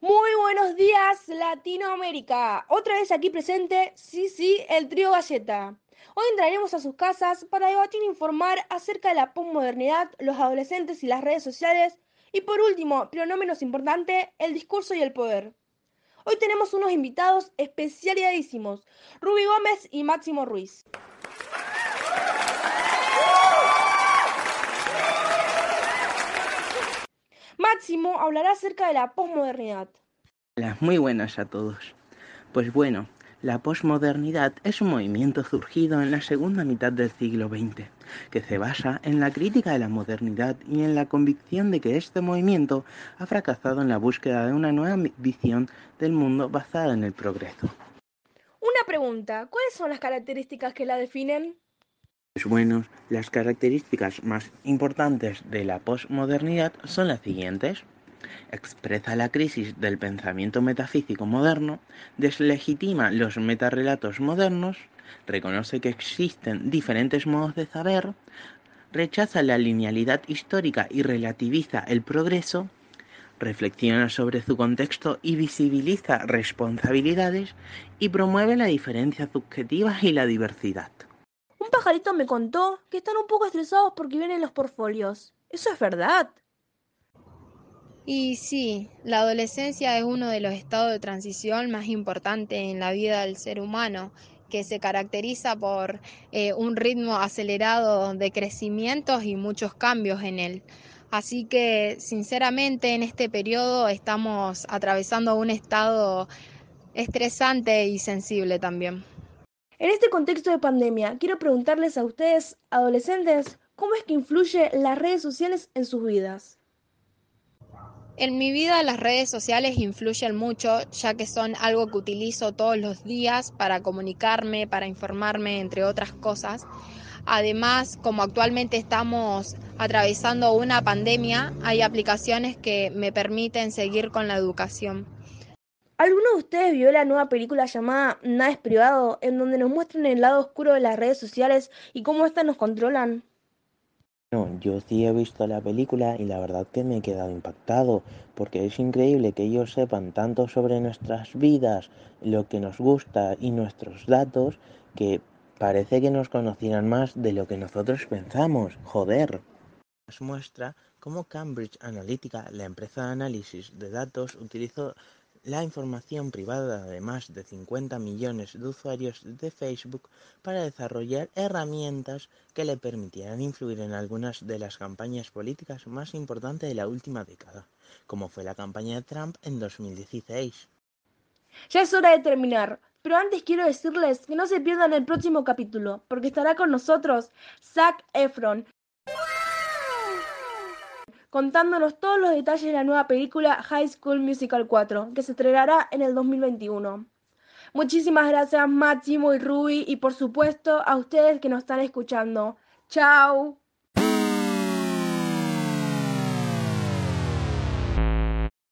Muy buenos días, Latinoamérica. Otra vez aquí presente, sí, sí, el trío Galleta. Hoy entraremos a sus casas para debatir e informar acerca de la posmodernidad, los adolescentes y las redes sociales y por último, pero no menos importante, el discurso y el poder. Hoy tenemos unos invitados especialidadísimos, Ruby Gómez y Máximo Ruiz. Máximo hablará acerca de la posmodernidad. Hola, muy buenas a todos. Pues bueno, la posmodernidad es un movimiento surgido en la segunda mitad del siglo XX, que se basa en la crítica de la modernidad y en la convicción de que este movimiento ha fracasado en la búsqueda de una nueva visión del mundo basada en el progreso. Una pregunta, ¿cuáles son las características que la definen? Pues bueno, las características más importantes de la posmodernidad son las siguientes. Expresa la crisis del pensamiento metafísico moderno, deslegitima los metarrelatos modernos, reconoce que existen diferentes modos de saber, rechaza la linealidad histórica y relativiza el progreso, reflexiona sobre su contexto y visibiliza responsabilidades y promueve la diferencia subjetiva y la diversidad. Pajarito me contó que están un poco estresados porque vienen los portfolios. ¿Eso es verdad? Y sí, la adolescencia es uno de los estados de transición más importantes en la vida del ser humano, que se caracteriza por eh, un ritmo acelerado de crecimientos y muchos cambios en él. Así que, sinceramente, en este periodo estamos atravesando un estado estresante y sensible también. En este contexto de pandemia, quiero preguntarles a ustedes, adolescentes, ¿cómo es que influye las redes sociales en sus vidas? En mi vida las redes sociales influyen mucho, ya que son algo que utilizo todos los días para comunicarme, para informarme, entre otras cosas. Además, como actualmente estamos atravesando una pandemia, hay aplicaciones que me permiten seguir con la educación. ¿Alguno de ustedes vio la nueva película llamada Nada es privado, en donde nos muestran el lado oscuro de las redes sociales y cómo éstas nos controlan? No, yo sí he visto la película y la verdad que me he quedado impactado, porque es increíble que ellos sepan tanto sobre nuestras vidas, lo que nos gusta y nuestros datos, que parece que nos conocieran más de lo que nosotros pensamos. Joder. Nos muestra cómo Cambridge Analytica, la empresa de análisis de datos, utilizó la información privada de más de 50 millones de usuarios de Facebook para desarrollar herramientas que le permitieran influir en algunas de las campañas políticas más importantes de la última década, como fue la campaña de Trump en 2016. Ya es hora de terminar, pero antes quiero decirles que no se pierdan el próximo capítulo, porque estará con nosotros Zac Efron, contándonos todos los detalles de la nueva película High School Musical 4, que se estrenará en el 2021. Muchísimas gracias Máximo y Ruby y por supuesto a ustedes que nos están escuchando. Chao.